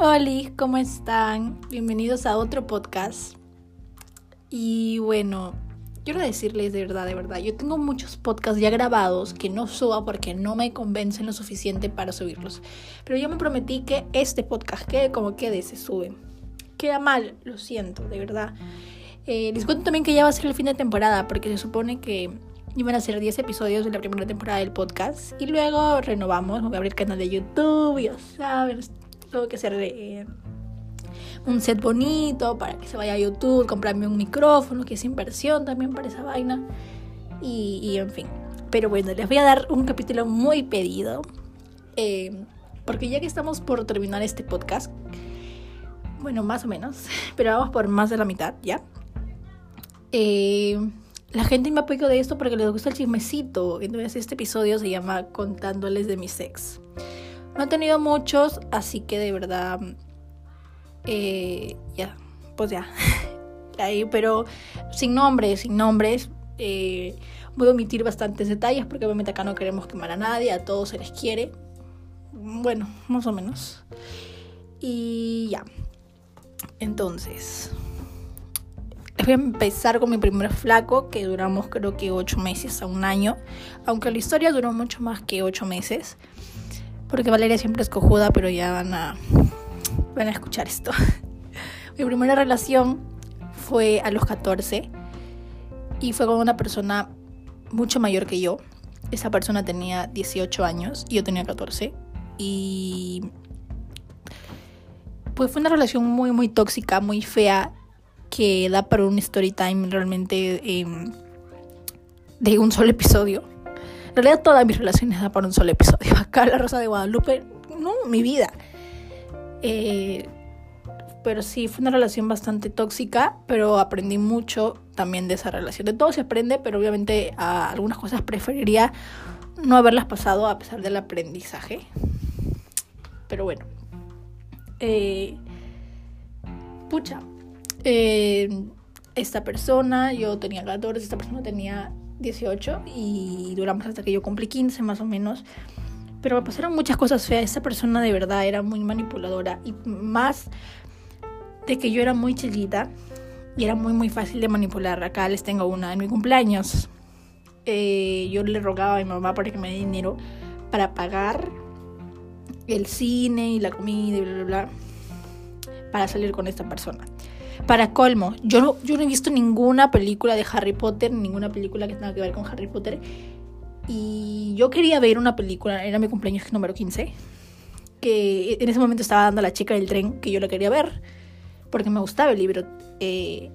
Hola, ¿cómo están? Bienvenidos a otro podcast. Y bueno, quiero decirles de verdad, de verdad, yo tengo muchos podcasts ya grabados que no subo porque no me convencen lo suficiente para subirlos. Pero yo me prometí que este podcast quede como quede, se sube. Queda mal, lo siento, de verdad. Eh, les cuento también que ya va a ser el fin de temporada porque se supone que iban a ser 10 episodios de la primera temporada del podcast y luego renovamos, voy a abrir canal de YouTube, ya saben, tengo que hacer eh, un set bonito para que se vaya a YouTube, comprarme un micrófono, que es inversión también para esa vaina. Y, en fin. Pero bueno, les voy a dar un capítulo muy pedido. Eh, porque ya que estamos por terminar este podcast, bueno, más o menos, pero vamos por más de la mitad, ¿ya? Eh, la gente me pedido de esto porque les gusta el chismecito. Entonces este episodio se llama Contándoles de mi sex. No he tenido muchos, así que de verdad, eh, ya, pues ya. Ahí, pero sin nombres, sin nombres. Eh, voy a omitir bastantes detalles porque obviamente acá no queremos quemar a nadie, a todos se les quiere. Bueno, más o menos. Y ya. Entonces, voy a empezar con mi primer flaco, que duramos creo que ocho meses a un año. Aunque la historia duró mucho más que ocho meses. Porque Valeria siempre es cojuda, pero ya van a, van a escuchar esto. Mi primera relación fue a los 14 y fue con una persona mucho mayor que yo. Esa persona tenía 18 años y yo tenía 14. Y pues fue una relación muy, muy tóxica, muy fea, que da para un story time realmente em, de un solo episodio realidad todas mis relaciones dan para un solo episodio. Acá La Rosa de Guadalupe, no, mi vida. Eh, pero sí, fue una relación bastante tóxica, pero aprendí mucho también de esa relación. De todo se aprende, pero obviamente a algunas cosas preferiría no haberlas pasado a pesar del aprendizaje. Pero bueno. Eh, pucha. Eh, esta persona, yo tenía 14, esta persona tenía 18 y duramos hasta que yo cumplí 15 más o menos. Pero me pasaron muchas cosas feas. Esa persona de verdad era muy manipuladora y más de que yo era muy chiquita y era muy muy fácil de manipular. Acá les tengo una en mi cumpleaños. Eh, yo le rogaba a mi mamá para que me dé dinero para pagar el cine y la comida y bla bla bla para salir con esta persona. Para colmo, yo no, yo no he visto ninguna película de Harry Potter, ninguna película que tenga que ver con Harry Potter. Y yo quería ver una película, era mi cumpleaños número 15, que en ese momento estaba dando a la chica del tren que yo la quería ver, porque me gustaba el libro. Eh,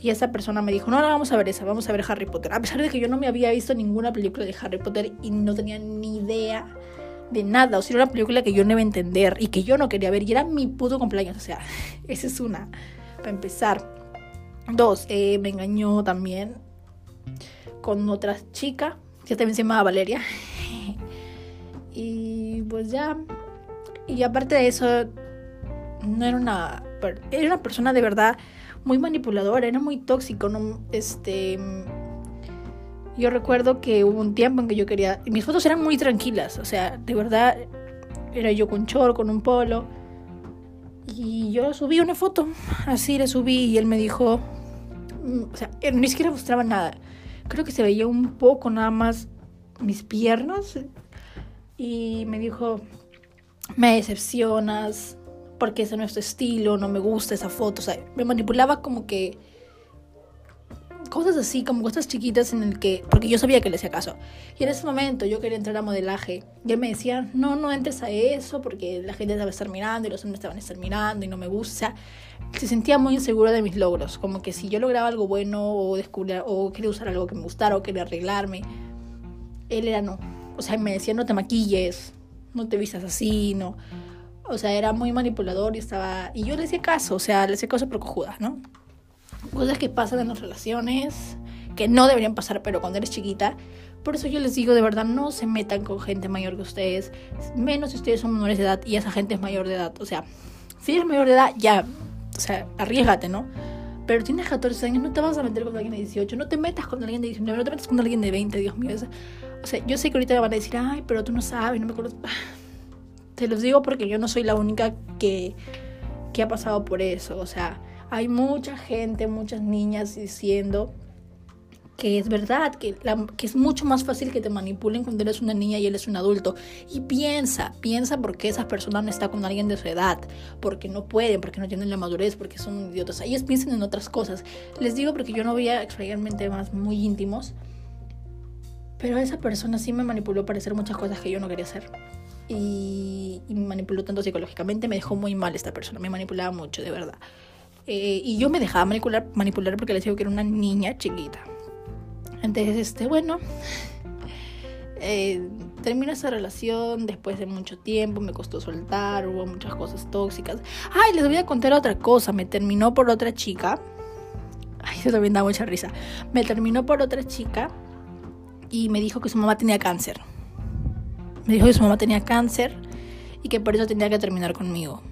y esa persona me dijo, no, no, vamos a ver esa, vamos a ver Harry Potter. A pesar de que yo no me había visto ninguna película de Harry Potter y no tenía ni idea de nada. O sea, era una película que yo no iba a entender y que yo no quería ver. Y era mi puto cumpleaños. O sea, esa es una para empezar. Dos, eh, me engañó también con otra chica, que también se llamaba Valeria. y pues ya. Y aparte de eso, no era una. Era una persona de verdad muy manipuladora, era muy tóxico. Este. Yo recuerdo que hubo un tiempo en que yo quería. Mis fotos eran muy tranquilas, o sea, de verdad. Era yo con chor, con un polo y yo subí una foto, así la subí y él me dijo, mm, o sea, ni siquiera mostraba nada. Creo que se veía un poco nada más mis piernas y me dijo, me decepcionas porque ese no es tu estilo, no me gusta esa foto. O sea, me manipulaba como que cosas así, como cosas chiquitas en el que, porque yo sabía que le hacía caso. Y en ese momento yo quería entrar a modelaje. Y él me decía, no, no entres a eso porque la gente debe estar mirando y los hombres te van a estar mirando y no me gusta. Se sentía muy inseguro de mis logros, como que si yo lograba algo bueno o descubrir o quería usar algo que me gustara o quería arreglarme, él era no. O sea, me decía, no te maquilles, no te vistas así, no. O sea, era muy manipulador y estaba... Y yo le hacía caso, o sea, le hacía caso por ¿no? Cosas que pasan en las relaciones, que no deberían pasar, pero cuando eres chiquita. Por eso yo les digo, de verdad, no se metan con gente mayor que ustedes, menos si ustedes son menores de edad y esa gente es mayor de edad. O sea, si eres mayor de edad, ya, o sea, arriesgate, ¿no? Pero tienes 14 años, no te vas a meter con alguien de 18, no te metas con alguien de 19, no te metas con alguien de 20, Dios mío. O sea, yo sé que ahorita me van a decir, ay, pero tú no sabes, no me acuerdo. Te los digo porque yo no soy la única que que ha pasado por eso. O sea, hay mucha gente, muchas niñas diciendo que es verdad, que, es mucho más fácil que te manipulen cuando eres una niña y él es un adulto. Y piensa, piensa por qué esas personas no están con alguien de su edad, porque no pueden, porque no tienen la madurez, porque son idiotas. Ellos piensan en otras cosas. Les digo porque yo no voy a explayarme temas muy íntimos, pero esa persona sí me manipuló para hacer muchas cosas que yo no quería hacer. Y, me manipuló tanto psicológicamente, me dejó muy mal esta persona, me manipulaba mucho, de verdad. Eh, y yo me dejaba manipular, manipular porque les digo que era una niña chiquita. Entonces, este, bueno, eh, termina esa relación después de mucho tiempo, me costó soltar, hubo muchas cosas tóxicas. Ay, les voy a contar otra cosa, me terminó por otra chica. Ay, eso también da mucha risa. Me terminó por otra chica y me dijo que su mamá tenía cáncer. Me dijo que su mamá tenía cáncer y que por eso tenía que terminar conmigo.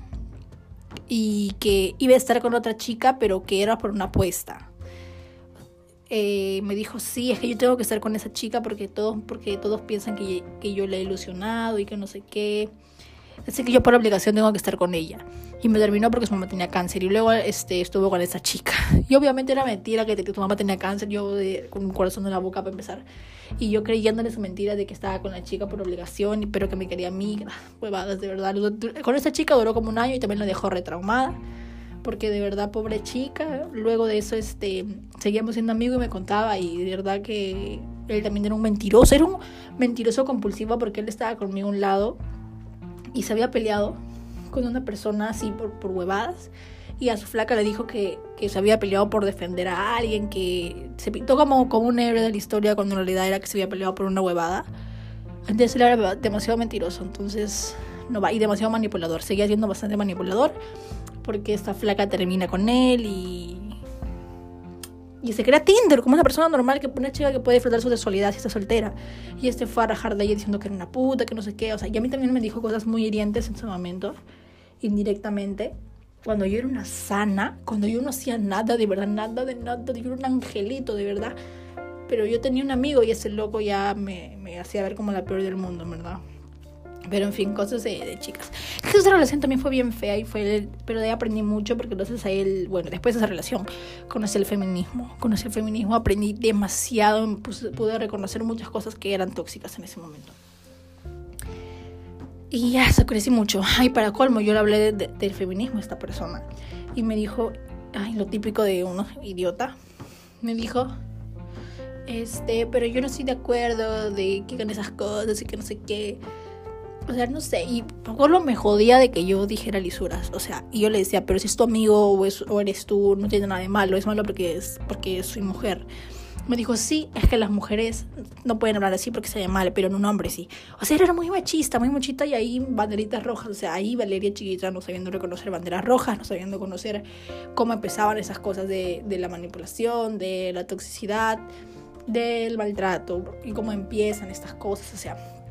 Y que iba a estar con otra chica, pero que era por una apuesta. Eh, me dijo, sí, es que yo tengo que estar con esa chica porque todos, porque todos piensan que, que yo le he ilusionado y que no sé qué. Así que yo por obligación tengo que estar con ella. Y me terminó porque su mamá tenía cáncer. Y luego este, estuvo con esa chica. Y obviamente era mentira que, tu mamá tenía cáncer. Yo con un corazón en la boca para empezar. Y yo creyéndole su mentira de que estaba con la chica por obligación, pero que me quería a mí. Huevadas, de verdad. Con esa chica duró como un año y también la dejó retraumada porque de verdad, pobre chica, luego de eso, este, seguíamos siendo amigos y me contaba y de verdad que él también era un mentiroso, era un mentiroso compulsivo porque él estaba conmigo a un lado y se había peleado con una persona así por, por huevadas y a su flaca le dijo que, que, se había peleado por defender a alguien, que se pintó como, como un héroe de la historia cuando en realidad era que se había peleado por una huevada. Entonces él era demasiado mentiroso, entonces no va, y demasiado manipulador, seguía siendo bastante manipulador porque esta flaca termina con él y y se crea Tinder como una persona normal que una chica que puede disfrutar su sexualidad si está soltera. Y este fue a rajar de ella diciendo que era una puta que no sé qué. O sea y a mí también me dijo cosas muy hirientes en ese momento indirectamente. Cuando yo era una sana cuando yo no hacía nada de verdad nada de nada yo era un angelito de verdad. Pero yo tenía un amigo y ese loco ya me, me hacía ver como la peor del mundo verdad pero en fin, cosas de, chicas. Esa relación también fue bien fea y fue, pero de ahí aprendí mucho porque entonces a él, bueno, después de esa relación conocí el feminismo. Conocí el feminismo, aprendí demasiado, pude reconocer muchas cosas que eran tóxicas en ese momento. Y ya se crecí mucho. Ay, para colmo, yo le hablé del feminismo a esta persona. Y me dijo, ay, lo típico de uno idiota. Me dijo, este, pero yo no estoy de acuerdo de que hagan esas cosas y que no sé qué. O sea, no sé, y poco lo me jodía de que yo dijera lisuras. O sea, y yo le decía, pero si es tu amigo o, es, o eres tú, no tiene nada de malo, es malo porque, es, porque soy mujer. Me dijo, sí, es que las mujeres no pueden hablar así porque se ve mal, pero en un hombre sí. O sea, era muy machista, muy machista y ahí banderitas rojas. O sea, ahí Valeria chiquita no sabiendo reconocer banderas rojas, no sabiendo conocer cómo empezaban esas cosas de, de la manipulación, de la toxicidad, del maltrato y cómo empiezan estas cosas. O sea,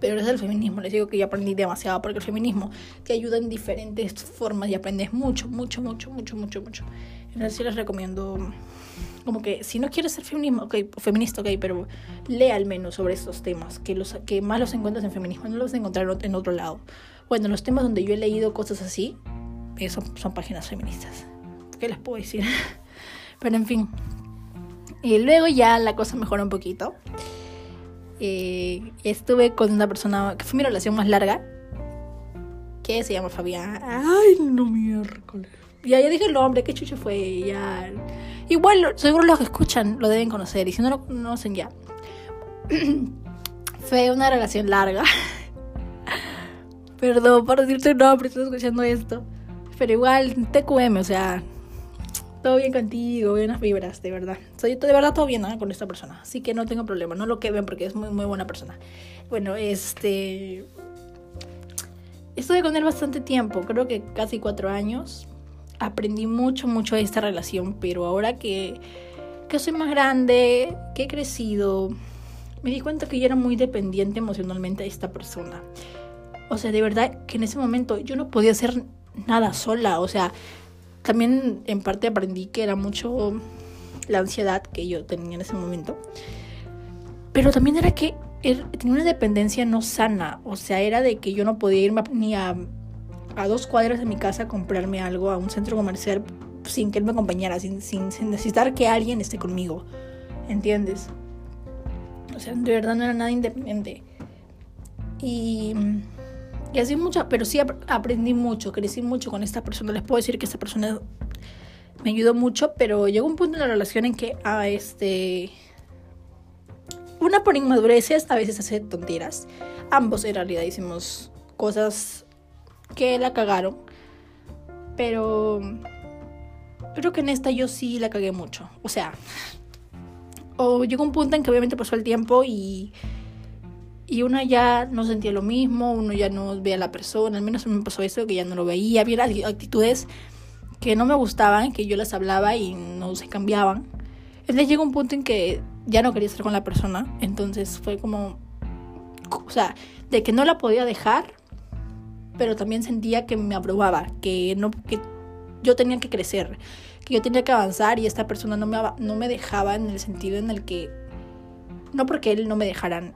pero es el feminismo, les digo que yo aprendí demasiado porque el feminismo te ayuda en diferentes formas y aprendes mucho, mucho, mucho, mucho, mucho, mucho. Entonces sí les recomiendo como que si no quieres ser feminismo, okay, feminista, ok, pero lee al menos sobre estos temas, que, los, que más los encuentras en feminismo, no los encontrar en otro lado. Bueno, los temas donde yo he leído cosas así, eh, son, son páginas feministas. ¿Qué les puedo decir? pero en fin. Y luego ya la cosa mejora un poquito. Eh, estuve con una persona que fue mi relación más larga, que se llama Fabián. Ay, no miércoles. Ya, ya dije el nombre, qué chucho fue. Ya. Igual, seguro los que escuchan lo deben conocer, y si no lo conocen ya. fue una relación larga. Perdón por decirte el nombre, estoy escuchando esto. Pero igual, TQM, o sea, todo bien contigo, buenas vibras, de verdad. Soy de verdad todo bien con esta persona, así que no tengo problema, no lo que ven porque es muy, muy buena persona. Bueno, este... Estuve con él bastante tiempo, creo que casi cuatro años. Aprendí mucho, mucho de esta relación, pero ahora que, que soy más grande, que he crecido, me di cuenta que yo era muy dependiente emocionalmente de esta persona. O sea, de verdad que en ese momento yo no podía hacer nada sola, o sea, también en parte aprendí que era mucho la ansiedad que yo tenía en ese momento. Pero también era que tenía una dependencia no sana. O sea, era de que yo no podía irme ni a a dos cuadras de mi casa a comprarme algo a un centro comercial sin que él me acompañara, sin, sin, necesitar que alguien esté conmigo. ¿Entiendes? O sea, de verdad no era nada independiente. Y, y así mucho, pero sí aprendí mucho, crecí mucho con esta persona. Les puedo decir que esta persona me ayudó mucho, pero llegó un punto en la relación en que a ah, este una por inmadureces a veces hace tonteras. Ambos en realidad hicimos cosas que la cagaron. Pero creo que en esta yo sí la cagué mucho. O sea, o llegó un punto en que obviamente pasó el tiempo y y uno ya no sentía lo mismo, uno ya no veía a la persona, al menos me pasó eso, que ya no lo veía, había actitudes que no me gustaban, que yo las hablaba y no se cambiaban. Entonces llegó un punto en que ya no quería estar con la persona, entonces fue como, o sea, de que no la podía dejar, pero también sentía que me aprobaba, que no que yo tenía que crecer, que yo tenía que avanzar y esta persona no me, no me dejaba en el sentido en el que, no porque él no me dejara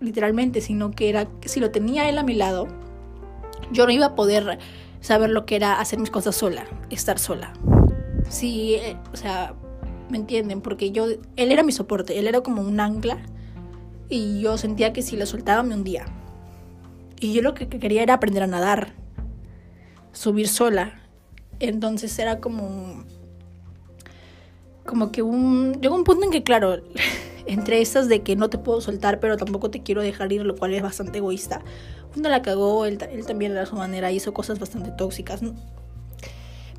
literalmente, sino que era si lo tenía él a mi lado, yo no iba a poder saber lo que era hacer mis cosas sola, estar sola. Sí, eh, o sea, ¿me entienden? Porque yo, él era mi soporte, él era como un ancla y yo sentía que si lo soltaba me hundía. Y yo lo que quería era aprender a nadar, subir sola. Entonces era como como que un llegó un punto en que claro, entre estas de que no te puedo soltar, pero tampoco te quiero dejar ir, lo cual es bastante egoísta. Uno la cagó, él, también a su manera hizo cosas bastante tóxicas.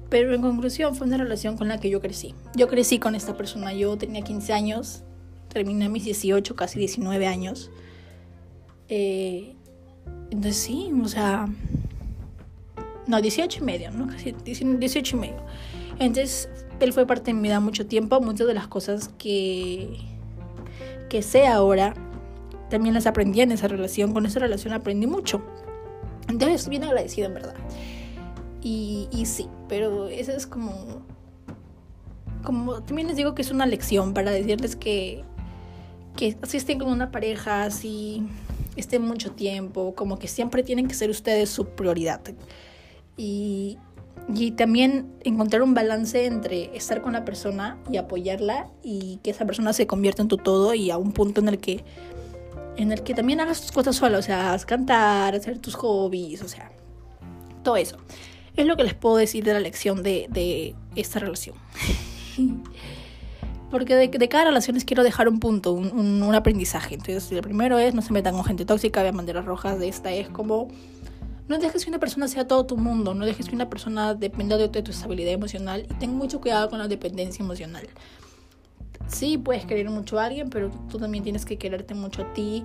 Pero en conclusión fue una relación con la que yo crecí. Yo crecí con esta persona, yo tenía 15 años, terminé mis 18, casi 19 años. Eh, entonces sí, o sea... No, 18 y medio, ¿no? Casi 18 y medio. Entonces, él fue parte de mi vida mucho tiempo. Muchas de las cosas que que sé ahora, también las aprendí en esa relación. Con esa relación aprendí mucho. Entonces estoy bien agradecido en verdad. Y, y sí, pero eso es como... Como también les digo que es una lección para decirles que, que si estén con una pareja, si estén mucho tiempo, como que siempre tienen que ser ustedes su prioridad. Y, y también encontrar un balance entre estar con la persona y apoyarla y que esa persona se convierta en tu todo y a un punto en el que en el que también hagas tus cosas sola, o sea, cantar, hacer tus hobbies, o sea, todo eso. Es lo que les puedo decir de la lección de, de esta relación. Porque de, de, cada relación les quiero dejar un punto, un, un, aprendizaje. Entonces, el primero es no se metan con gente tóxica, vean banderas rojas. De esta es como no dejes que una persona sea todo tu mundo, no dejes que una persona dependa de, tu estabilidad emocional y ten mucho cuidado con la dependencia emocional. Sí, puedes querer mucho a alguien, pero tú también tienes que quererte mucho a ti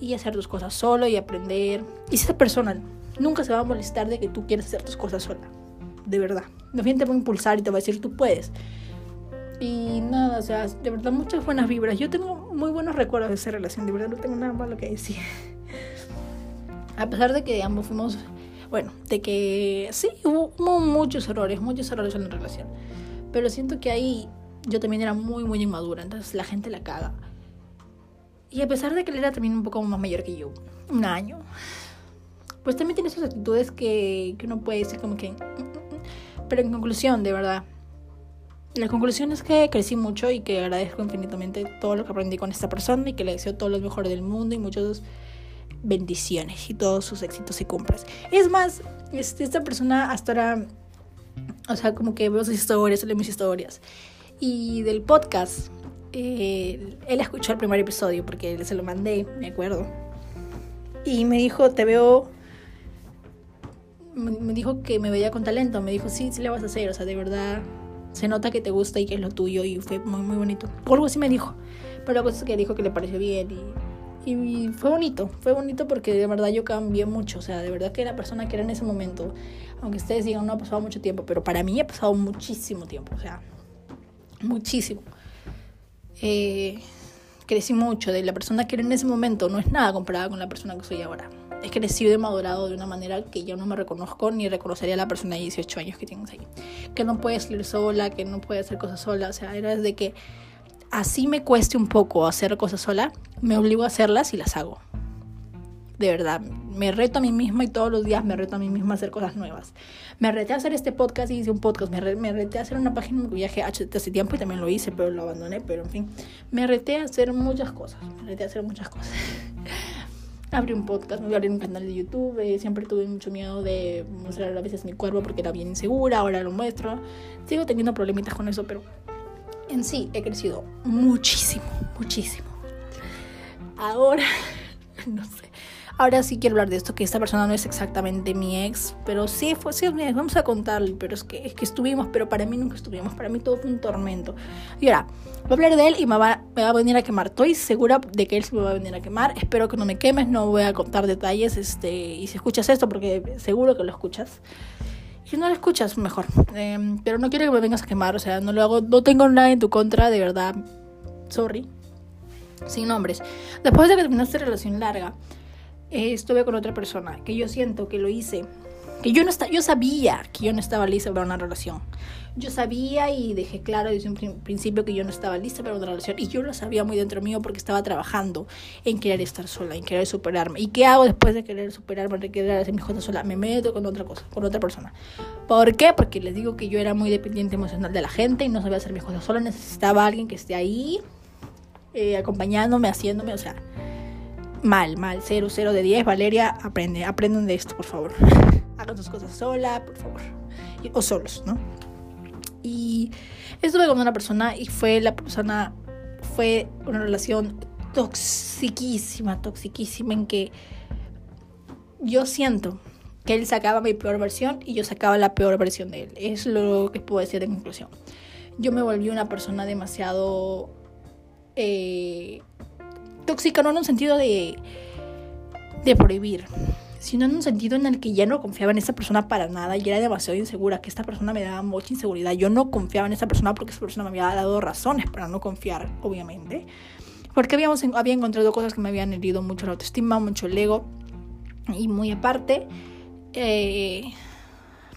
y hacer tus cosas solo y aprender. Y esa persona nunca se va a molestar de que tú quieras hacer tus cosas sola, de verdad. No te va a impulsar y te va a decir tú puedes. Y nada, o sea, de verdad muchas buenas vibras. Yo tengo muy buenos recuerdos de esa relación, de verdad no tengo nada malo que decir. A pesar de que ambos fuimos, bueno, de que sí, hubo, muchos errores, muchos errores en la relación. Pero siento que ahí yo también era muy, muy inmadura, entonces la gente la caga. Y a pesar de que él era también un poco más mayor que yo, un año, pues también tiene esas actitudes que, que uno puede decir como que... Mm, mm, mm". Pero en conclusión, de verdad, la conclusión es que crecí mucho y que agradezco infinitamente todo lo que aprendí con esta persona y que le deseo todo lo mejor del mundo y muchos bendiciones y todos sus éxitos y compras. Es más, este, esta persona hasta ahora, o sea, como que veo sus historias, leo mis historias. Y del podcast, eh, él escuchó el primer episodio porque se lo mandé, me acuerdo. Y me dijo, te veo... Me dijo que me veía con talento. Me dijo, sí, sí le vas a hacer. O sea, de verdad, se nota que te gusta y que es lo tuyo. Y fue muy, muy bonito. O algo así me dijo. Pero la cosa es que dijo que le pareció bien y y fue bonito, fue bonito porque de verdad yo cambié mucho, o sea, de verdad que la persona que era en ese momento, aunque ustedes digan no ha pasado mucho tiempo, pero para mí ha pasado muchísimo tiempo, o sea, muchísimo. Eh, crecí mucho, de la persona que era en ese momento no es nada comparada con la persona que soy ahora. He crecido y madurado de una manera que yo no me reconozco ni reconocería a la persona de 18 años que tienes ahí. Que no puede salir sola, que no puede hacer cosas sola, o sea, era desde que así me cueste un poco hacer cosas sola, me obligo a hacerlas y las hago. De verdad, me reto a mí misma y todos los días me reto a mí misma a hacer cosas nuevas. Me reté a hacer este podcast y hice un podcast. Me, me reté a hacer una página de viaje hace tiempo y también lo hice, pero lo abandoné. Pero en fin, me reté a hacer muchas cosas. Me reté a hacer muchas cosas. abrí un podcast, me voy a abrir un canal de YouTube. Eh, siempre tuve mucho miedo de mostrar a veces mi cuerpo porque era bien insegura. Ahora lo muestro. Sigo teniendo problemitas con eso, pero en sí he crecido muchísimo, muchísimo. Ahora, no sé. Ahora sí quiero hablar de esto, que esta persona no es exactamente mi ex, pero sí fue, sí es mi ex, vamos a contarle, pero es que, es que estuvimos, pero para mí nunca estuvimos, para mí todo fue un tormento. Y ahora, voy a hablar de él y me va, me va a venir a quemar, estoy segura de que él se me va a venir a quemar, espero que no me quemes, no voy a contar detalles, este, y si escuchas esto, porque seguro que lo escuchas, si no lo escuchas, mejor. Em, pero no quiero que me vengas a quemar, o sea, no lo hago, no tengo nada en tu contra, de verdad. Sorry. Sin nombres. Después de que terminaste relación larga, eh, estuve con otra persona que yo siento que lo hice. Que yo no está, yo sabía que yo no estaba lista para una relación. Yo sabía y dejé claro desde un principio que yo no estaba lista para una relación. Y yo lo sabía muy dentro mío porque estaba trabajando en querer estar sola, en querer superarme. ¿Y qué hago después de querer superarme, de querer hacer mi cosas sola? Me meto con otra cosa, con otra persona. ¿Por qué? Porque les digo que yo era muy dependiente emocional de la gente y no sabía hacer mis cosas sola. Necesitaba a alguien que esté ahí, eh, acompañándome, haciéndome, o sea mal, mal, 0, 0 de 10. Valeria, aprende, aprendan de esto, por favor. Hagan sus cosas sola, por favor. o solos, ¿no? Y estuve con una persona y fue la persona, fue una relación toxiquísima, toxiquísima en que yo siento que él sacaba mi peor versión y yo sacaba la peor versión de él. Es lo que puedo decir en conclusión. Yo me volví una persona demasiado eh, tóxica, no en un sentido de, de prohibir, sino en un sentido en el que ya no confiaba en esa persona para nada y era demasiado insegura, que esta persona me daba mucha inseguridad. Yo no confiaba en esa persona porque esa persona me había dado razones para no confiar, obviamente. Porque habíamos, había encontrado cosas que me habían herido mucho la autoestima, mucho el ego. Y muy aparte, eh,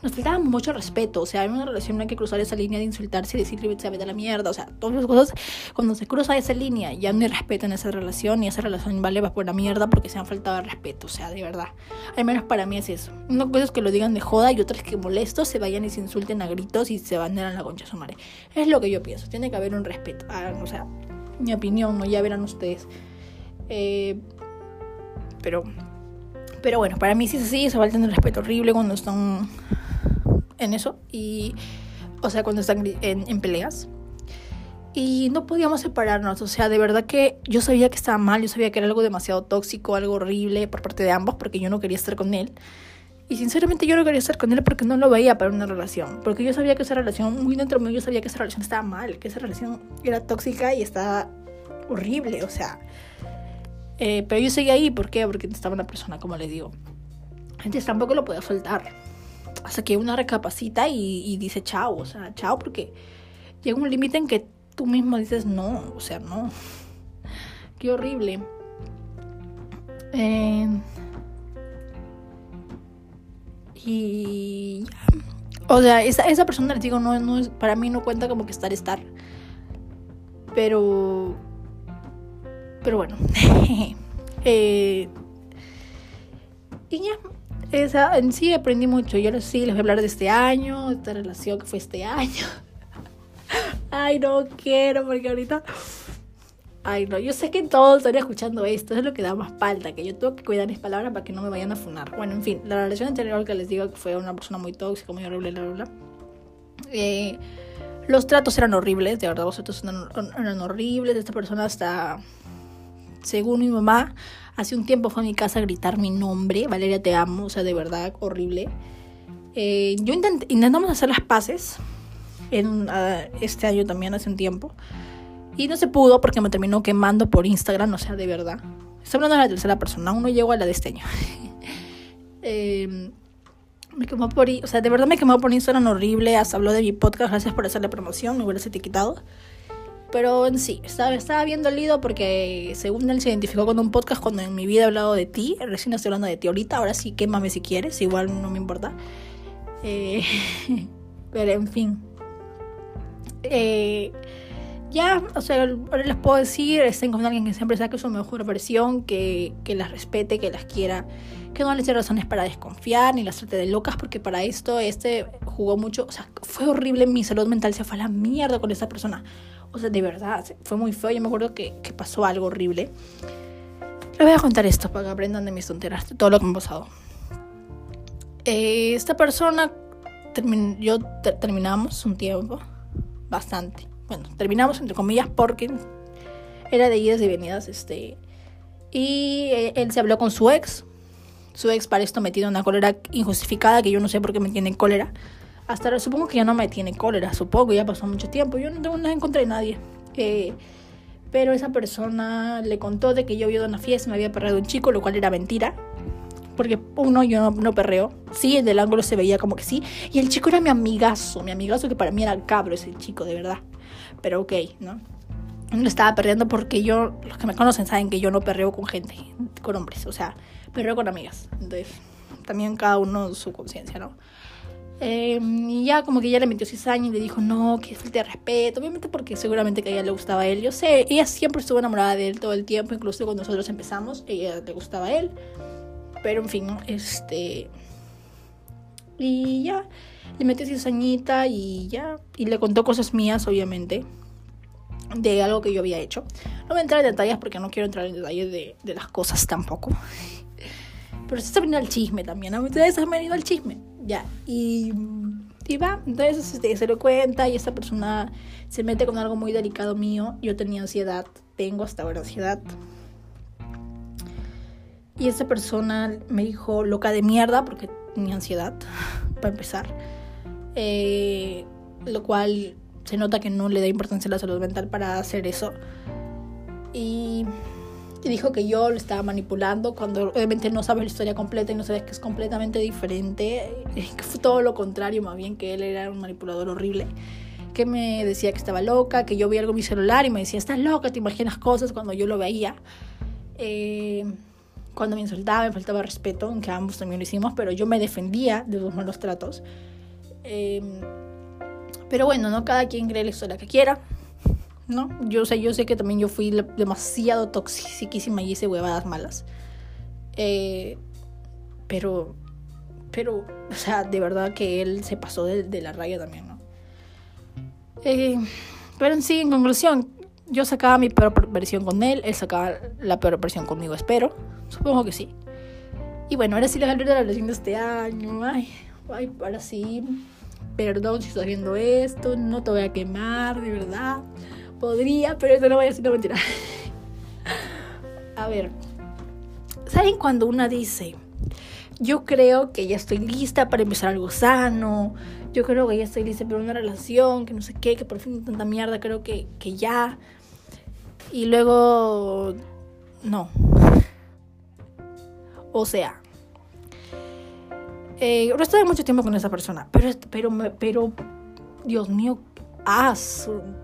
nos faltaba mucho respeto. O sea, en una relación no hay que cruzar esa línea de insultarse y decirle se vete a la mierda. O sea, todas las cosas, cuando se cruza esa línea, ya no hay respeto en esa relación y esa relación vale va por la mierda porque se han faltado el respeto. O sea, de verdad. Al menos para mí es eso. Una cosa es que lo digan de joda y otra es que molestos se vayan y se insulten a gritos y se van a la concha su madre. Es lo que yo pienso. Tiene que haber un respeto. Ah, o sea, mi opinión, ¿no? ya verán ustedes. Eh, pero pero bueno, para mí sí es así, se falta un respeto horrible cuando están en eso. Y, o sea, cuando están en, peleas. Y no podíamos separarnos. O sea, de verdad que yo sabía que estaba mal. Yo sabía que era algo demasiado tóxico, algo horrible por parte de ambos, porque yo no quería estar con él. Y sinceramente yo no quería estar con él porque no lo veía para una relación. Porque yo sabía que esa relación, muy dentro mío, yo sabía que esa relación estaba mal, que esa relación era tóxica y estaba horrible. O sea, eh, pero yo seguía ahí, ¿por qué? Porque estaba una persona, como les digo. Entonces tampoco lo podía soltar hasta que uno recapacita y, dice chao, o sea, chao, porque llega un límite en que tú mismo dices no, o sea, no. Qué horrible. Eh, y O sea, esa, esa persona, les digo, no, no es, para mí no cuenta como que estar, estar. Pero. Pero bueno. eh, y ya, esa, en sí aprendí mucho. Yo sí les voy a hablar de este año, esta relación que fue este año. Ay, no quiero, porque ahorita. Ay, no, yo sé que todos están escuchando esto, es lo que da más falta, que yo tengo que cuidar mis palabras para que no me vayan a funar. Bueno, en fin, la relación anterior que les digo que fue una persona muy tóxica, muy horrible, bla, bla, bla. Eh, los tratos eran horribles, de verdad, los tratos eran, eran horribles. Esta persona hasta, según mi mamá, Hace un tiempo fue a mi casa a gritar mi nombre, Valeria te amo, o sea, de verdad, horrible. Eh, yo intentamos hacer las paces en, ah, este año también, hace un tiempo. Y no se pudo porque me terminó quemando por Instagram, o sea, de verdad. Estoy hablando de la tercera persona, aún no llego a la de este año. Em, me quemó por, o sea, de verdad me quemó por Instagram horrible, hasta habló de mi podcast, gracias por hacerle promoción, me hubieras etiquetado. Pero en sí, estaba, estaba bien dolido porque según él se identificó con un podcast cuando en mi vida he hablado de ti. Recién estoy hablando de ti ahorita. Ahora sí, quémame si quieres. Igual no me importa. Eh, pero en fin. Eh, ya, o sea, ahora les puedo decir, estén con alguien que siempre saque su mejor versión, que, que las respete, que las quiera, que no les dé razones para desconfiar, ni las trate de locas, porque para esto este jugó mucho, o sea, fue horrible, mi salud mental se fue a la mierda con esa persona. O sea, de verdad, fue muy feo, yo me acuerdo que, que pasó algo horrible. Les voy a contar esto para que aprendan de mis tonteras, de todo lo que me ha pasado. Eh, esta persona, termin yo terminamos un tiempo, bastante bueno, terminamos entre comillas porque era de idas y venidas, este, y eh, él se habló con su ex, su ex para esto me tiene una cólera injustificada, que yo no sé por qué me tiene cólera, hasta ahora supongo que ya no me tiene cólera, supongo, ya pasó mucho tiempo, yo no tengo nada en contra de nadie, eh, pero esa persona le contó de que yo había ido a una fiesta, me había perreado un chico, lo cual era mentira, porque uno yo no, no perreo. Sí, en el ángulo se veía como que sí. Y el chico era mi amigazo, mi amigazo que para mí era cabro ese chico, de verdad pero ok, ¿no? No estaba perdiendo porque yo, los que me conocen saben que yo no perreo con gente, con hombres, o sea, perreo con amigas. Entonces, también cada uno su conciencia, ¿no? Em, y ya como que ella le metió cizaña y le dijo, no, que de respeto, obviamente porque seguramente que a ella le gustaba a él. Yo sé, ella siempre estuvo enamorada de él todo el tiempo, incluso cuando nosotros empezamos, ella le gustaba a él. Pero en fin, este... Y ya, le metió cizañita y ya, y le contó cosas mías, obviamente, de algo que yo había hecho. No voy a entrar en detalles porque no quiero entrar en detalles de, de las cosas tampoco. Pero se está veniendo el chisme también, ¿no? Ustedes han venido al chisme, ya, y... Y va, entonces este, se lo cuenta y esta persona se mete con algo muy delicado mío. Yo tenía ansiedad, tengo hasta ahora ansiedad. Y esta persona me dijo loca de mierda porque tenía ansiedad, para empezar. Eh, lo cual se nota que no le da importancia a la salud mental para hacer eso. Y, dijo que yo lo estaba manipulando cuando obviamente no sabes la historia completa y no sabes que es completamente diferente, que fue todo lo contrario, más bien que él era un manipulador horrible que me decía que estaba loca, que yo vi algo en mi celular y me decía, estás loca, te imaginas cosas cuando yo lo veía. Eh, cuando me insultaba, me faltaba respeto, aunque ambos también lo hicimos, pero yo me defendía de los malos tratos. Em, pero bueno, ¿no? Cada quien cree la historia que quiera. ¿No? Yo sé, yo sé que también yo fui demasiado toxiquísima y hice huevadas malas. Eh, pero, pero, o sea, de verdad que él se pasó de, la raya también, ¿no? Eh, pero en sí, en conclusión, yo sacaba mi peor versión con él, él sacaba la peor versión conmigo, espero. Supongo que sí. Y bueno, ahora sí les hablaré de la relación de este año. Ay, ay, ahora sí perdón si estás viendo esto, no te voy a quemar, de verdad. Podría, pero esto no voy a decir una mentira. a ver, ¿saben cuando una dice, yo creo que ya estoy lista para empezar algo sano, yo creo que ya estoy lista para una relación, que no sé qué, que por fin tanta mierda, creo que, que ya. Y luego, no. O sea, eh, no estuve mucho tiempo con esa persona, pero, pero, pero, Dios mío, ah,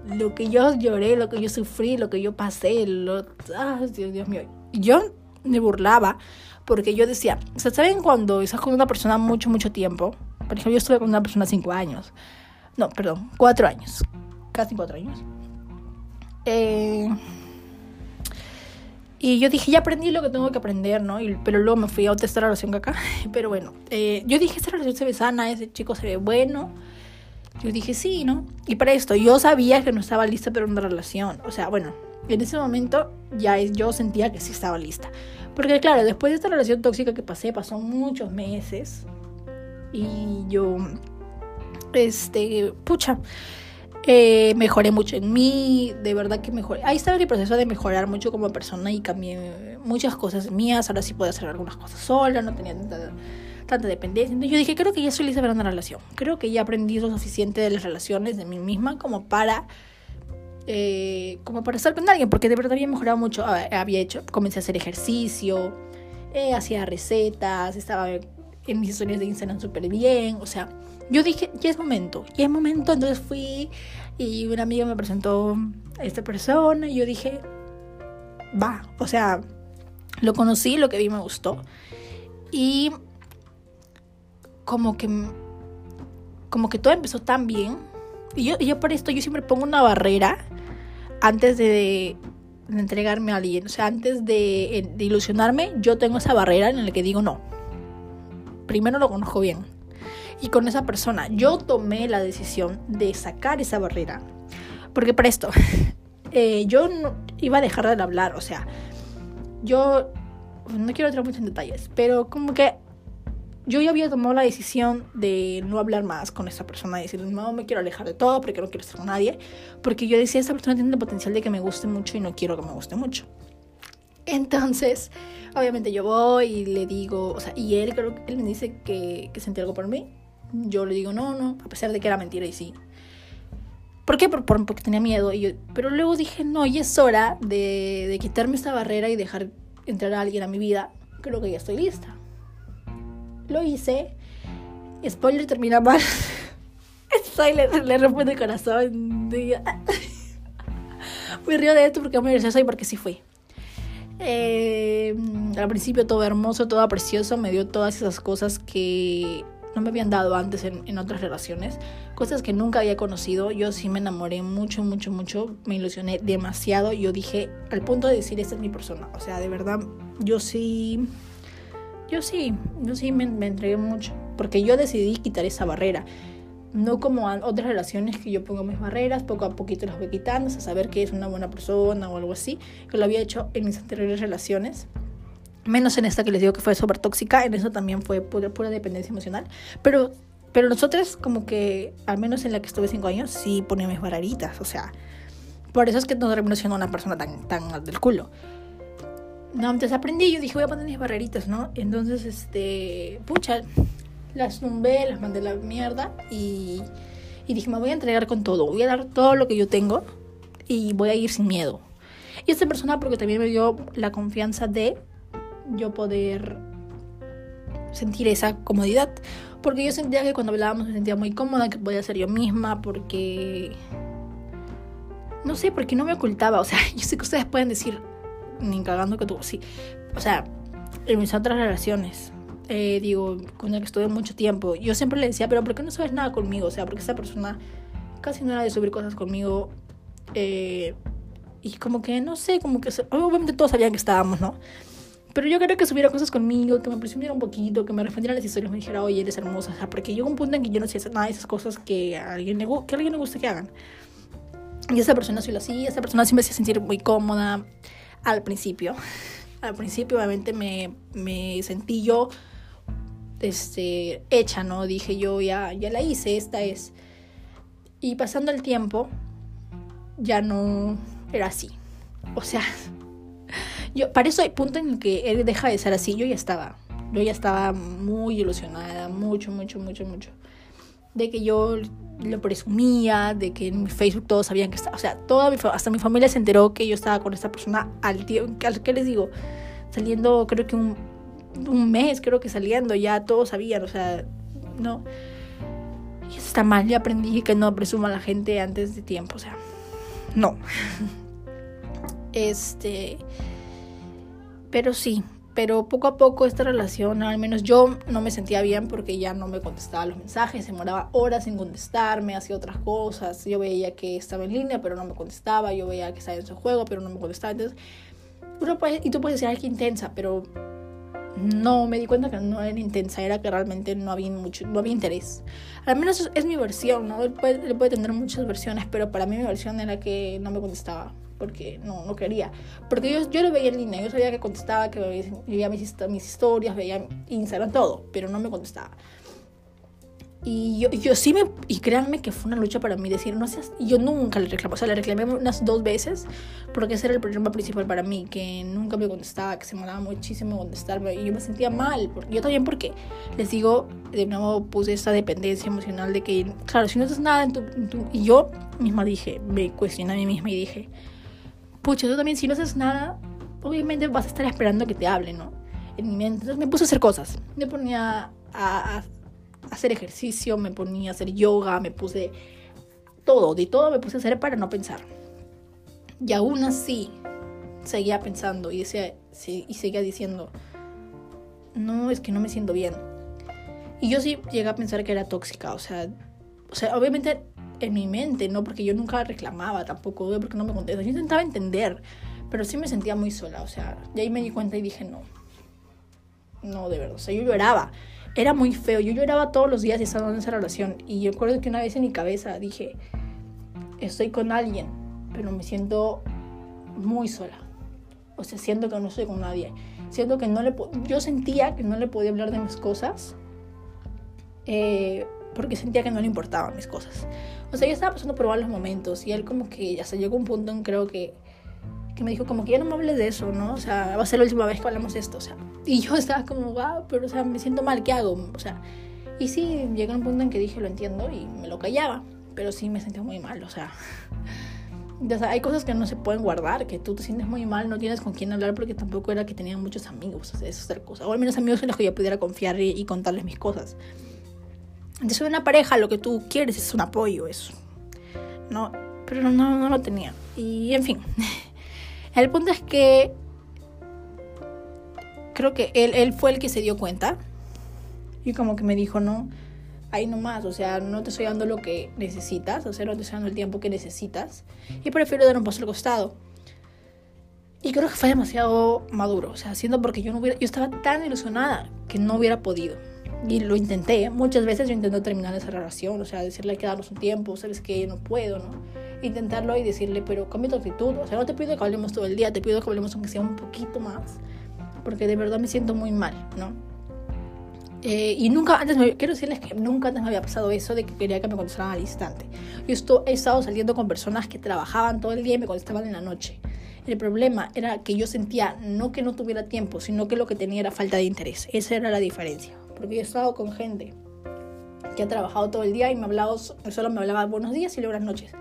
lo que yo lloré, lo que yo sufrí, lo que yo pasé, lo, ah, Dios, mío. Yo me burlaba porque yo decía, o sea, ¿saben cuando estás con una persona mucho, mucho tiempo? Por ejemplo, yo estuve con una persona cinco años. No, perdón, cuatro años. Casi cuatro años. Eh, y yo dije, ya aprendí lo que tengo que aprender, ¿no? Y, pero luego me fui a otra relación que acá. Pero bueno, eh, yo dije, esta relación se ve sana, ese chico se ve bueno. Yo dije, sí, ¿no? Y para esto, yo sabía que no estaba lista para una relación. O sea, bueno, en ese momento ya yo sentía que sí estaba lista. Porque claro, después de esta relación tóxica que pasé, pasó muchos meses. Y yo, este, pucha, eh, mejoré mucho en mí, de verdad que mejoré. Ahí estaba el proceso de mejorar mucho como persona y cambié muchas cosas mías. Ahora sí puedo hacer algunas cosas sola, no tenía tanta, tanta dependencia. Entonces yo dije, creo que ya soy lista para una relación. Creo que ya aprendí lo suficiente de las relaciones, de mí misma, como para eh, como para estar con alguien, porque de verdad había mejorado mucho. Había hecho, comencé a hacer ejercicio, eh, hacía recetas, estaba en mis historias de Instagram súper bien, o sea, yo dije, ya es momento, ya es momento, entonces fui y una amiga me presentó a esta persona y yo dije, va, o sea, lo conocí, lo que vi me gustó y como que como que todo empezó tan bien y yo, por esto yo siempre pongo una barrera antes de, entregarme a alguien, o sea, antes de, de ilusionarme, yo tengo esa barrera en la que digo no. Primero lo conozco bien. Y con esa persona, yo tomé la decisión de sacar esa barrera. Porque para esto, eh, yo no, iba a dejar de hablar, o sea, yo no quiero entrar mucho en detalles, pero como que yo ya había tomado la decisión de no hablar más con esa persona, de decir, no me quiero alejar de todo porque no quiero estar con nadie, porque yo decía, esta persona tiene el potencial de que me guste mucho y no quiero que me guste mucho. Entonces, obviamente yo voy y le digo, o sea, y él creo que él me dice que, que sentía algo por mí. Yo le digo, no, no, a pesar de que era mentira y sí. ¿Por qué? Por, porque tenía miedo. Y yo, pero luego dije, no, y es hora de, de quitarme esta barrera y dejar entrar a alguien a mi vida. Creo que ya estoy lista. Lo hice. Spoiler termina mal. Spoiler le rompe el corazón. me río de esto porque me gracioso y porque sí fui. Eh, al principio todo hermoso, todo precioso, me dio todas esas cosas que no me habían dado antes en, en, otras relaciones, cosas que nunca había conocido. Yo sí me enamoré mucho, mucho, mucho, me ilusioné demasiado. Yo dije, al punto de decir, esta es mi persona. O sea, de verdad, yo sí yo sí, yo sí me, entregué mucho, porque yo decidí quitar esa barrera. No como otras relaciones que yo pongo mis barreras, poco a poquito las voy quitando, hasta saber que es una buena persona o algo así, que lo había hecho en mis anteriores relaciones. Menos en esta que les digo que fue súper tóxica, en eso también fue pura, pura dependencia emocional. Pero, pero nosotros, como que, al menos en la que estuve cinco años, sí ponía mis barreritas, o sea, por eso es que no termino siendo una persona tan, tan del culo. No, entonces aprendí, yo dije, voy a poner mis barreritas, ¿no? Entonces, este, pucha, las tumbé, las mandé la mierda y, y dije, me voy a entregar con todo, voy a dar todo lo que yo tengo y voy a ir sin miedo. Y esta persona porque también me dio la confianza de yo poder sentir esa comodidad. Porque yo sentía que cuando hablábamos me sentía muy cómoda, que podía ser yo misma, porque... No sé, porque no me ocultaba. O sea, yo sé que ustedes pueden decir, ni cagando que tuvo, sí. O sea, en mis otras relaciones, eh, digo, con la que estuve mucho tiempo, yo siempre le decía, pero ¿por qué no sabes nada conmigo? O sea, porque esa persona casi no era de subir cosas conmigo. Eh, y como que, no sé, como que, obviamente todos sabían que estábamos, ¿no? Pero yo quería que subiera cosas conmigo, que me presumiera un poquito, que me respondiera las historias, me dijera, oye, eres hermosa. O sea, porque llegó un punto en que yo no hacía nada de esas cosas que a alguien le, que a alguien le gusta que hagan. Y esa persona sí lo hacía, esa persona sí me hacía sentir muy cómoda al principio. Al principio obviamente me, me sentí yo este, hecha, ¿no? Dije yo ya, ya la hice, esta es. Y pasando el tiempo, ya no era así. O sea, yo, para eso hay punto en el que él deja de ser así. Yo ya estaba, yo ya estaba muy ilusionada, mucho, mucho, mucho, mucho. De que yo lo presumía, de que en mi Facebook todos sabían que estaba, o sea, toda mi, hasta mi familia se enteró que yo estaba con esta persona al tiempo, ¿qué les digo? Saliendo, creo que un, un mes, creo que saliendo, ya todos sabían, o sea, no. Está mal, ya aprendí que no presuma a la gente antes de tiempo, o sea, no. Este, pero sí, pero poco a poco esta relación, al menos yo no me sentía bien porque ya no me contestaba los mensajes, se demoraba horas en contestarme, hacía otras cosas, yo veía que estaba en línea pero no me contestaba, yo veía que estaba en su juego pero no me contestaba, entonces uno puede, y tú puedes decir, ay, qué intensa, pero no, me di cuenta que no era intensa, era que realmente no había mucho, no había interés. Al menos es, mi versión, ¿no? Él puede, él puede tener muchas versiones, pero para mí mi versión era que no me contestaba porque no, no quería. Porque yo, yo lo veía en línea, yo sabía que contestaba, que veía mis, mis historias, veía Instagram, todo, pero no me contestaba. Y yo, yo sí me, y créanme que fue una lucha para mí decir, no seas, yo nunca le reclamé, o sea, le reclamé unas dos veces, porque ese era el problema principal para mí, que nunca me contestaba, que se me daba muchísimo contestarme, y yo me sentía mal, porque, yo también porque, les digo, de nuevo puse esta dependencia emocional de que, claro, si no haces nada en tu, en tu y yo misma dije, me cuestioné a mí misma y dije, pucha, tú también si no haces nada, obviamente vas a estar esperando que te hable, ¿no? Entonces me puse a hacer cosas. Me ponía a, hacer ejercicio, me ponía a hacer yoga, me puse todo, de todo me puse a hacer para no pensar. Y aún así seguía pensando y, decía, y seguía diciendo, no, es que no me siento bien. Y yo sí llegué a pensar que era tóxica, o sea, o sea obviamente en mi mente, ¿no? Porque yo nunca reclamaba tampoco, porque no me contestas. Yo intentaba entender, pero sí me sentía muy sola, o sea, de ahí me di cuenta y dije, no, no, de verdad, o sea, yo lloraba. Era muy feo, yo lloraba todos los días estaba en esa relación. Y yo recuerdo que una vez en mi cabeza dije, estoy con alguien, pero me siento muy sola. O sea, siento que no estoy con nadie. Siento que no le yo sentía que no le podía hablar de mis cosas eh, porque sentía que no le importaban mis cosas. O sea, yo estaba pasando por malos momentos y él como que ya se llegó un punto en creo que que me dijo como que ya no me hables de eso, ¿no? O sea, va a ser la última vez que hablamos de esto, o sea. Y yo estaba como, wow, pero o sea, me siento mal, ¿qué hago? O sea, y sí, llegó un punto en que dije, lo entiendo y me lo callaba, pero sí me sentía muy mal, o sea. O sea, hay cosas que no se pueden guardar, que tú te sientes muy mal, no tienes con quién hablar porque tampoco era que tenía muchos amigos, o sea, eso es otra cosa. O al menos amigos en los que yo pudiera confiar y, contarles mis cosas. Entonces, una pareja, lo que tú quieres es un apoyo, eso. No, pero no, no lo tenía. Y en fin, el punto es que creo que él, él fue el que se dio cuenta y como que me dijo, no, ahí nomás, o sea, no te estoy dando lo que necesitas, o sea, no te estoy dando el tiempo que necesitas y prefiero dar un paso al costado. Y creo que fue demasiado maduro, o sea, siendo porque yo no hubiera, yo estaba tan ilusionada que no hubiera podido. Y lo intenté, muchas veces yo intenté terminar esa relación, o sea, decirle que darnos un tiempo, sabes que no puedo, ¿no? Intentarlo y decirle, pero cambia tu actitud, o sea, no te pido que hablemos todo el día, te pido que hablemos aunque sea un poquito más, porque de verdad me siento muy mal, ¿no? Eh, y nunca antes, me, quiero decirles que nunca antes me había pasado eso de que quería que me contestaran al instante. Yo esto, he estado saliendo con personas que trabajaban todo el día y me contestaban en la noche. El problema era que yo sentía no que no tuviera tiempo, sino que lo que tenía era falta de interés. Esa era la diferencia. Porque yo he estado con gente que ha trabajado todo el día y me hablaba, solo me hablaba buenos días y luego las noches.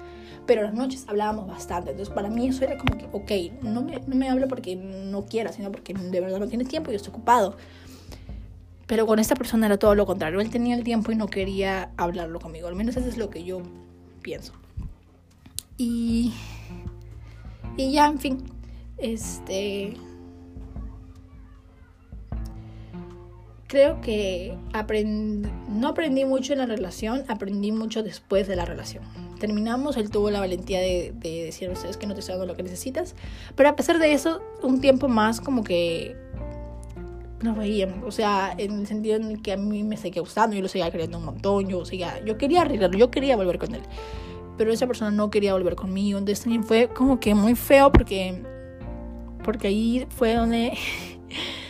Pero las noches hablábamos bastante. Entonces para mí eso era como que, ok, no me, no me habla porque no quiera, sino porque de verdad no tiene tiempo y yo estoy ocupado. Pero con esta persona era todo lo contrario. Él tenía el tiempo y no quería hablarlo conmigo. Al menos eso es lo que yo pienso. Y, y ya, en fin, este... Creo que no aprendí mucho en la relación, aprendí mucho después de la relación. Terminamos, él tuvo la valentía de, de decir a ustedes que no te estoy dando lo que necesitas, pero a pesar de eso, un tiempo más como que nos veíamos, o sea, en el sentido en que a mí me seguía gustando, yo lo seguía queriendo un montón, yo seguía, yo quería arreglarlo, yo quería volver con él, pero esa persona no quería volver conmigo, entonces también fue como que muy feo porque, porque ahí fue donde,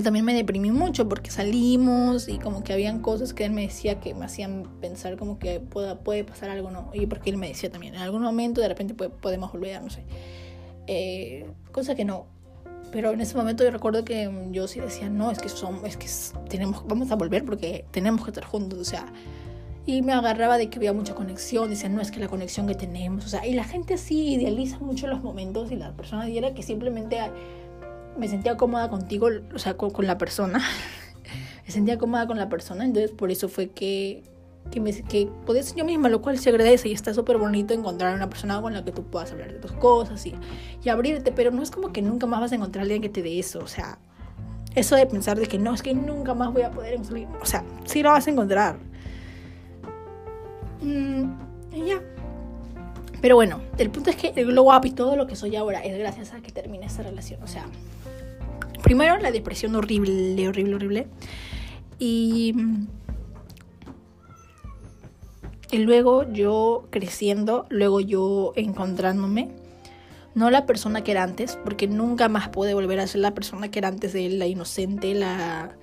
también me deprimí mucho porque salimos y como que habían cosas que él me decía que me hacían pensar como que pueda, puede pasar algo, ¿no? Y porque él me decía también, en algún momento de repente podemos volver, no sé, eh, cosa que no, pero en ese momento yo recuerdo que yo sí decía, no, es que somos, es que tenemos, vamos a volver porque tenemos que estar juntos, o sea. Y me agarraba de que había mucha conexión, decía, no, es que la conexión que tenemos, o sea, y la gente sí idealiza mucho los momentos y la persona y era que simplemente me sentía cómoda contigo, o sea, con, la persona. me sentía cómoda con la persona, entonces por eso fue que que, me, que podía ser yo misma, lo cual se agradece y está súper bonito encontrar una persona con la que tú puedas hablar de tus cosas y, y abrirte, pero no es como que nunca más vas a encontrar a alguien que te dé eso, o sea, eso de pensar de que no, es que nunca más voy a poder o sea, sí lo vas a encontrar. Mm, y ya. Pero bueno, el punto es que lo guapo y todo lo que soy ahora es gracias a que terminé esta relación. O sea, primero la depresión horrible, horrible, horrible. Y y luego yo creciendo, luego yo encontrándome, no la persona que era antes, porque nunca más pude volver a ser la persona que era antes de él, la inocente, la...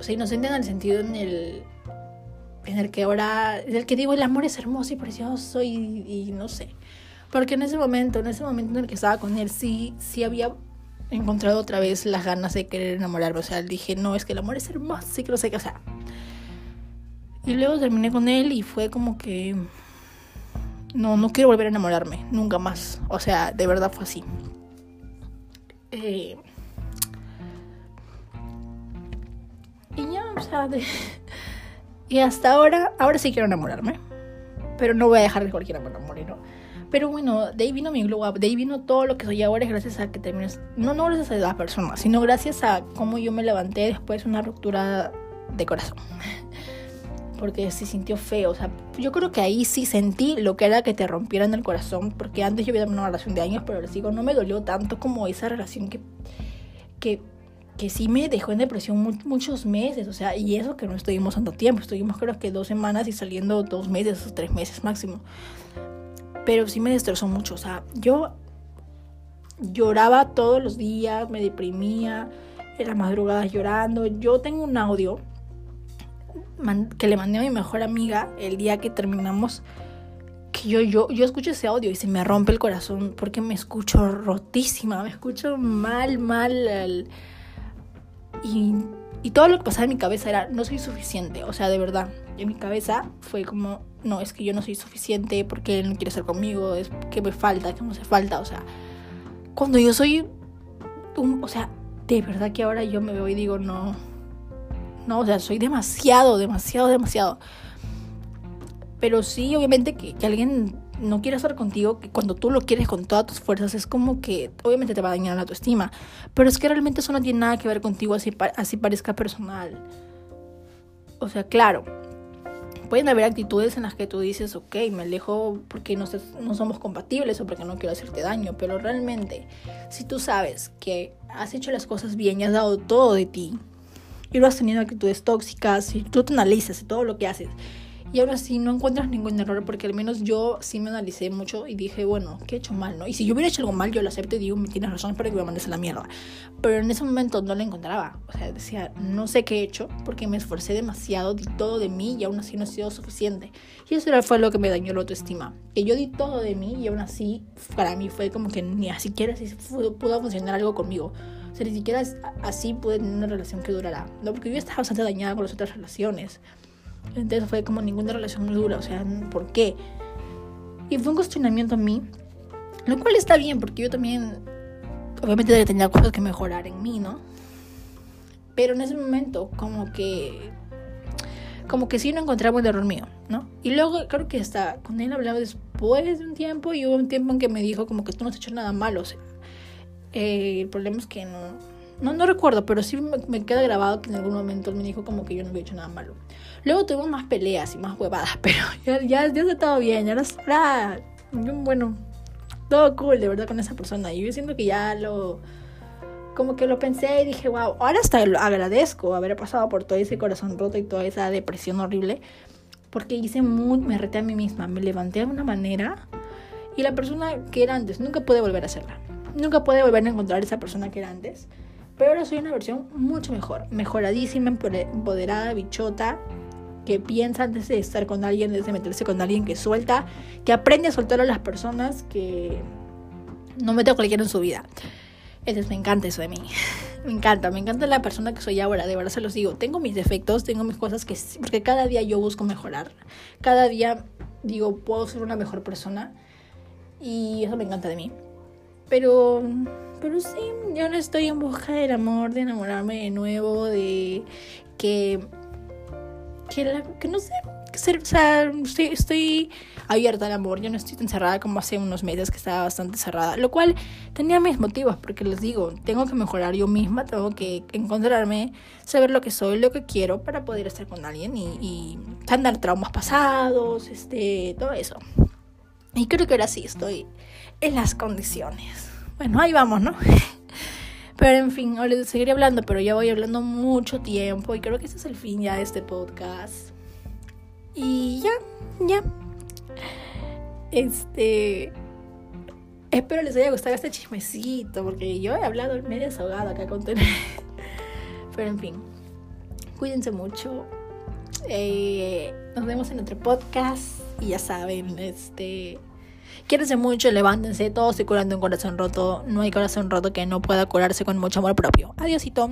O sea, inocente en el sentido en el, en el que ahora, en el que digo, el amor es hermoso y precioso y, y no sé. Porque en ese momento, en ese momento en el que estaba con él, sí, sí había encontrado otra vez las ganas de querer enamorarme. O sea, dije, no, es que el amor es hermoso, sí que lo sé, que, o y luego terminé con él y fue como que... No, no quiero volver a enamorarme, nunca más. O sea, de verdad fue así. Eh, y ya, o sea, y hasta ahora, ahora sí quiero enamorarme. Pero no voy a dejar que cualquiera me enamore, ¿no? Pero bueno, de ahí vino mi glow up, de ahí vino todo lo que soy ahora es gracias a que terminé, no, no gracias a la persona, sino gracias a cómo yo me levanté después de una ruptura de corazón porque se sintió feo. O sea, yo creo que ahí sí sentí lo que era que te rompieran el corazón, porque antes yo había una relación de años, pero les digo, no me dolió tanto como esa relación que, que, que sí me dejó en depresión muchos meses. O sea, y eso que no estuvimos tanto tiempo, estuvimos creo que dos semanas y saliendo dos meses o tres meses máximo. Pero sí me destrozó mucho. O sea, yo lloraba todos los días, me deprimía, en las madrugadas llorando. Yo tengo un audio que le mandé a mi mejor amiga el día que terminamos. Que yo, yo, yo escucho ese audio y se me rompe el corazón porque me escucho rotísima, me escucho mal, mal. Y, y todo lo que pasaba en mi cabeza era, no soy suficiente, o sea, de verdad. En mi cabeza fue como, no, es que yo no soy suficiente porque él no quiere estar conmigo, es que me falta, que me hace falta, o sea cuando yo soy un, o sea, de verdad que ahora yo me veo y digo, no, no, o sea, soy demasiado, demasiado, demasiado. Pero sí, obviamente que, alguien no quiera estar contigo, que cuando tú lo quieres con todas tus fuerzas, es como que obviamente te va a dañar la autoestima. Pero es que realmente eso no tiene nada que ver contigo, así, así parezca personal. O sea, claro, pueden haber actitudes en las que tú dices, ok, me alejo porque no, no somos compatibles o porque no quiero hacerte daño, pero realmente, si tú sabes que has hecho las cosas bien y has dado todo de ti, y lo has tenido actitudes tóxicas, si tú te analizas todo lo que haces y ahora sí no encuentras ningún error porque al menos yo sí me analicé mucho y dije, bueno, ¿qué he hecho mal, no? Y si yo hubiera hecho algo mal, yo lo acepto y digo, me tienes razón para que me mandes a la mierda. Pero en ese momento no lo encontraba. O sea, decía, no sé qué he hecho porque me esforcé demasiado, di todo de mí y aún así no ha sido suficiente. Y eso fue lo que me dañó la autoestima. Que yo di todo de mí y aún así para mí fue como que ni siquiera así pudo funcionar algo conmigo. O sea, ni siquiera así pude tener una relación que durara. No, porque yo estaba bastante dañada con las otras relaciones. Entonces fue como ninguna relación muy dura, o sea, ¿por qué? Y fue un cuestionamiento a mí, lo cual está bien, porque yo también, obviamente tenía cosas que mejorar en mí, ¿no? Pero en ese momento, como que, como que sí no encontraba un error mío, ¿no? Y luego creo que hasta con él hablaba después de un tiempo y hubo un tiempo en que me dijo como que tú no has hecho nada malo, o sea, eh, el problema es que no, no, no recuerdo, pero sí me, me, queda grabado que en algún momento él me dijo como que yo no había hecho nada malo. Luego tuvimos más peleas y más huevadas, pero ya, ya, ya está todo bien, ya era, bueno, todo cool de verdad con esa persona. Y yo siento que ya lo, como que lo pensé y dije, wow, ahora hasta lo agradezco haber pasado por todo ese corazón roto y toda esa depresión horrible, porque hice muy, me reté a mí misma, me levanté de una manera y la persona que era antes nunca pude volver a hacerla. Nunca pude volver a encontrar esa persona que era antes. Pero ahora soy una versión mucho mejor, mejoradísima, empoderada, bichota, que piensa antes de estar con alguien, antes de meterse con alguien, que suelta, que aprende a soltar a las personas, que no mete a cualquiera en su vida. Entonces me encanta eso de mí. Me encanta, me encanta la persona que soy ahora, de verdad se los digo. Tengo mis defectos, tengo mis cosas que... Porque cada día yo busco mejorar. Cada día digo, puedo ser una mejor persona. Y eso me encanta de mí. Pero... Pero sí, yo no estoy en busca del amor, de enamorarme de nuevo, de que que, no sé, o sea, estoy, abierta al amor, yo no estoy tan cerrada como hace unos meses que estaba bastante cerrada, lo cual tenía mis motivos, porque les digo, tengo que mejorar yo misma, tengo que encontrarme, saber lo que soy, lo que quiero para poder estar con alguien y, y sanar traumas pasados, este, todo eso. Y creo que ahora sí estoy en las condiciones. Bueno, ahí vamos, ¿no? Pero en fin, ahora seguiré hablando, pero ya voy hablando mucho tiempo y creo que ese es el fin ya de este podcast. Y ya, ya. Este. Espero les haya gustado este chismecito, porque yo he hablado medio desahogado acá con Pero en fin, cuídense mucho. Eh, nos vemos en otro podcast. Y ya saben, este Quiérense mucho, levántense, todos se curando un corazón roto. No hay corazón roto que no pueda curarse con mucho amor propio. Adiósito.